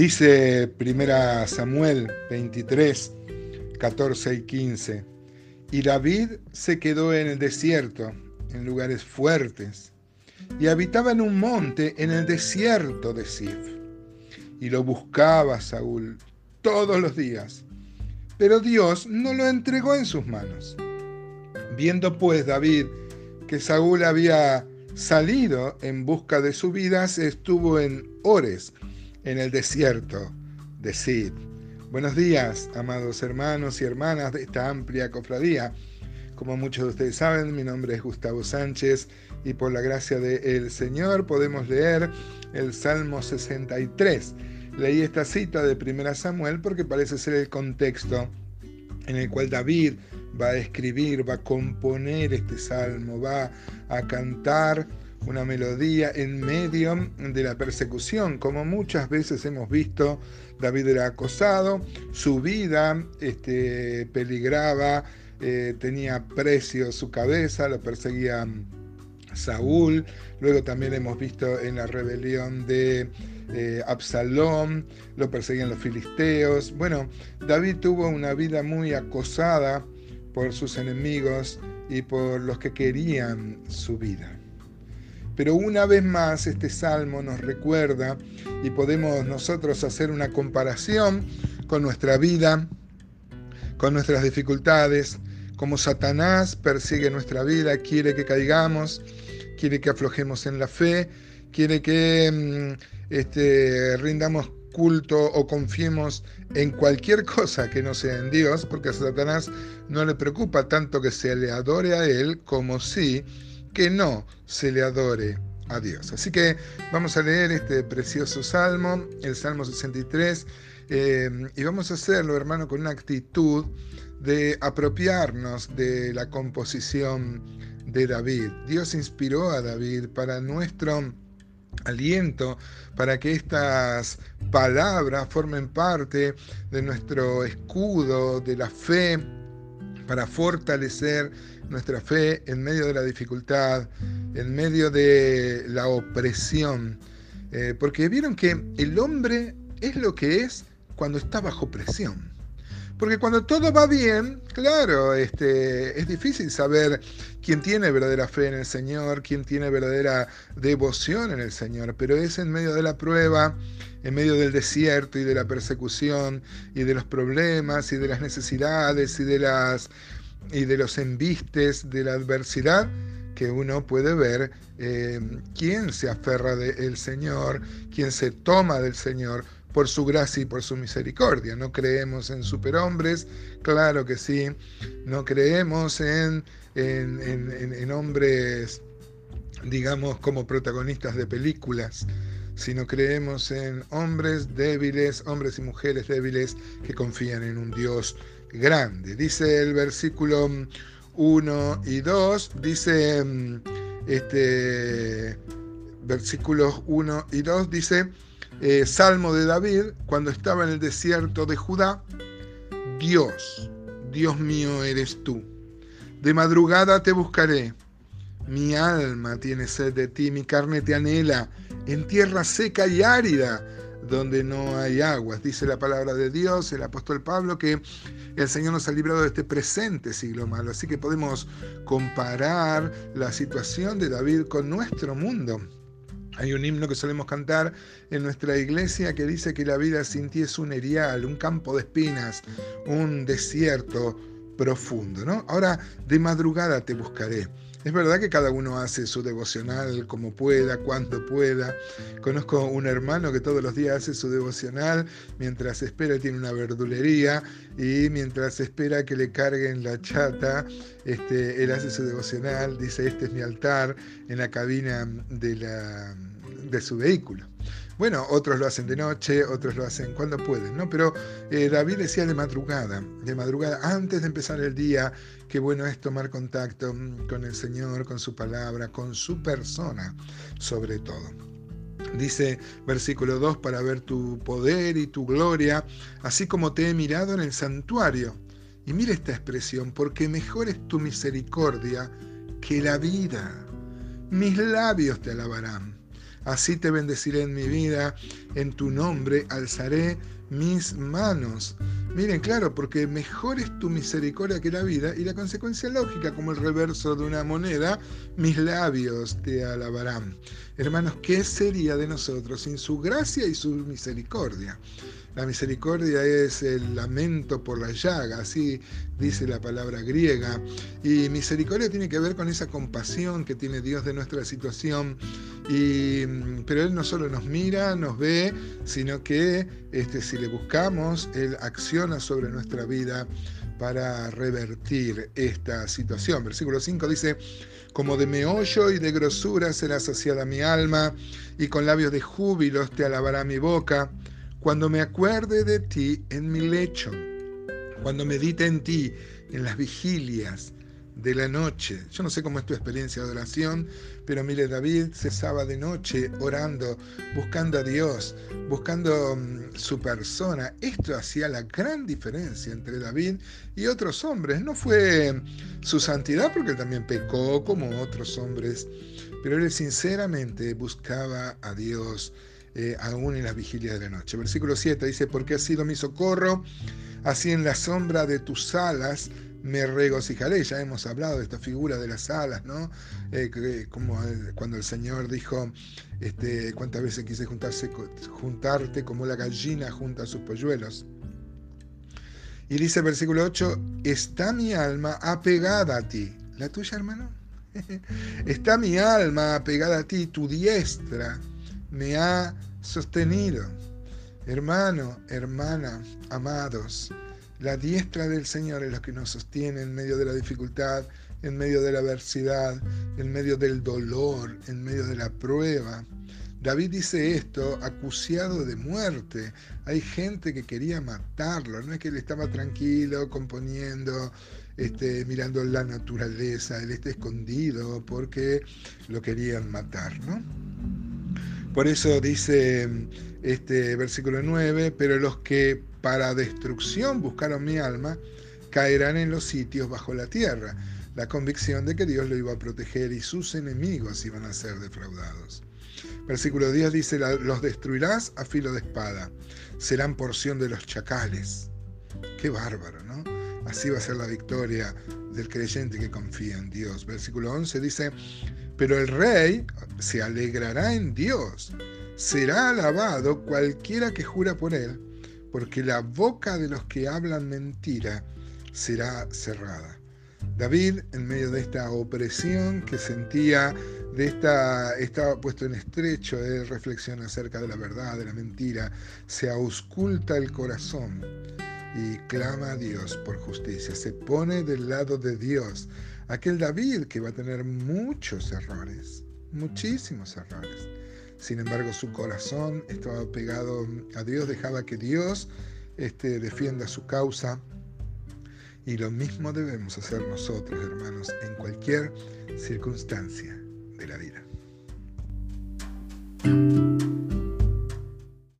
Dice primera Samuel 23, 14 y 15. Y David se quedó en el desierto, en lugares fuertes, y habitaba en un monte en el desierto de Sif. Y lo buscaba Saúl todos los días, pero Dios no lo entregó en sus manos. Viendo pues David que Saúl había salido en busca de su vida, se estuvo en Ores, en el desierto de. Buenos días, amados hermanos y hermanas de esta amplia cofradía. Como muchos de ustedes saben, mi nombre es Gustavo Sánchez y por la gracia del Señor podemos leer el Salmo 63. Leí esta cita de 1 Samuel porque parece ser el contexto en el cual David va a escribir, va a componer este salmo, va a cantar una melodía en medio de la persecución. Como muchas veces hemos visto, David era acosado, su vida este, peligraba, eh, tenía precio su cabeza, lo perseguía Saúl, luego también hemos visto en la rebelión de eh, Absalón, lo perseguían los filisteos. Bueno, David tuvo una vida muy acosada por sus enemigos y por los que querían su vida. Pero una vez más este salmo nos recuerda y podemos nosotros hacer una comparación con nuestra vida, con nuestras dificultades, como Satanás persigue nuestra vida, quiere que caigamos, quiere que aflojemos en la fe, quiere que mm, este, rindamos culto o confiemos en cualquier cosa que no sea en Dios, porque a Satanás no le preocupa tanto que se le adore a Él como si que no se le adore a Dios. Así que vamos a leer este precioso salmo, el Salmo 63, eh, y vamos a hacerlo, hermano, con una actitud de apropiarnos de la composición de David. Dios inspiró a David para nuestro aliento, para que estas palabras formen parte de nuestro escudo de la fe, para fortalecer nuestra fe en medio de la dificultad, en medio de la opresión. Eh, porque vieron que el hombre es lo que es cuando está bajo presión. Porque cuando todo va bien, claro, este, es difícil saber quién tiene verdadera fe en el Señor, quién tiene verdadera devoción en el Señor, pero es en medio de la prueba, en medio del desierto y de la persecución y de los problemas y de las necesidades y de, las, y de los embistes de la adversidad que uno puede ver eh, quién se aferra del Señor, quién se toma del Señor por su gracia y por su misericordia. No creemos en superhombres, claro que sí. No creemos en, en, hombres, digamos, como protagonistas de películas, sino creemos en hombres débiles, hombres y mujeres débiles que confían en un Dios grande. Dice el versículo 1 y 2, dice este versículos 1 y 2 dice eh, Salmo de David, cuando estaba en el desierto de Judá, Dios, Dios mío eres tú. De madrugada te buscaré. Mi alma tiene sed de ti, mi carne te anhela, en tierra seca y árida, donde no hay aguas. Dice la palabra de Dios, el apóstol Pablo, que el Señor nos ha librado de este presente siglo malo. Así que podemos comparar la situación de David con nuestro mundo. Hay un himno que solemos cantar en nuestra iglesia que dice que la vida sin ti es un erial, un campo de espinas, un desierto profundo, ¿no? Ahora, de madrugada te buscaré. Es verdad que cada uno hace su devocional como pueda, cuando pueda. Conozco un hermano que todos los días hace su devocional mientras espera, tiene una verdulería y mientras espera que le carguen la chata, este, él hace su devocional, dice, este es mi altar en la cabina de, su vehículo. Bueno, otros lo hacen de noche, otros lo hacen cuando pueden, ¿no? Pero eh, David decía de madrugada, de madrugada, antes de empezar el día, qué bueno es tomar contacto mm, con el Señor, con su palabra, con su persona, sobre todo. Dice versículo 2, para ver tu poder y tu gloria, así como te he mirado en el santuario. Y mira esta expresión, porque mejor es tu misericordia que la vida. Mis labios te alabarán. Así te bendeciré en mi vida, en tu nombre alzaré mis manos. Miren, claro, porque mejor es tu misericordia que la vida y la consecuencia lógica, como el reverso de una moneda, mis labios te alabarán. Hermanos, ¿qué sería de nosotros sin su gracia y su misericordia? La misericordia es el lamento por la llaga, así dice la palabra griega. Y misericordia tiene que ver con esa compasión que tiene Dios de nuestra situación. Pero Él no solo nos mira, nos ve, sino que este, si le buscamos, Él acciona sobre nuestra vida para revertir esta situación. Versículo 5 dice, como de meollo y de grosura será saciada mi alma, y con labios de júbilos te alabará mi boca cuando me acuerde de ti en mi lecho, cuando medite en ti en las vigilias de la noche. Yo no sé cómo es tu experiencia de oración, pero mire, David cesaba de noche orando, buscando a Dios, buscando mm, su persona. Esto hacía la gran diferencia entre David y otros hombres. No fue su santidad, porque él también pecó como otros hombres, pero él sinceramente buscaba a Dios eh, aún en las vigilias de la noche. Versículo 7 dice, porque has sido mi socorro, así en la sombra de tus alas me regocijaré. Ya hemos hablado de esta figura de las alas, ¿no? Eh, como cuando el Señor dijo, este, cuántas veces quise juntarse, juntarte como la gallina junta a sus polluelos. Y dice versículo 8, está mi alma apegada a ti. ¿La tuya, hermano? está mi alma apegada a ti, tu diestra me ha sostenido. Hermano, hermana, amados, la diestra del Señor es la que nos sostiene en medio de la dificultad, en medio de la adversidad, en medio del dolor, en medio de la prueba. David dice esto acuciado de muerte. Hay gente que quería matarlo, no es que él estaba tranquilo, componiendo, este, mirando la naturaleza, él está escondido porque lo querían matar, ¿no? Por eso dice este versículo 9, pero los que para destrucción buscaron mi alma, caerán en los sitios bajo la tierra. La convicción de que Dios lo iba a proteger y sus enemigos iban a ser defraudados. Versículo 10 dice, los destruirás a filo de espada, serán porción de los chacales. Qué bárbaro, ¿no? Así va a ser la victoria del creyente que confía en Dios. Versículo 11 dice, pero el rey se alegrará en Dios, será alabado cualquiera que jura por él, porque la boca de los que hablan mentira será cerrada. David, en medio de esta opresión que sentía, de esta, estaba puesto en estrecho de reflexión acerca de la verdad, de la mentira, se ausculta el corazón y clama a Dios por justicia, se pone del lado de Dios, aquel David que va a tener muchos errores, muchísimos errores. Sin embargo, su corazón estaba pegado a Dios, dejaba que Dios este, defienda su causa. Y lo mismo debemos hacer nosotros, hermanos, en cualquier circunstancia de la vida.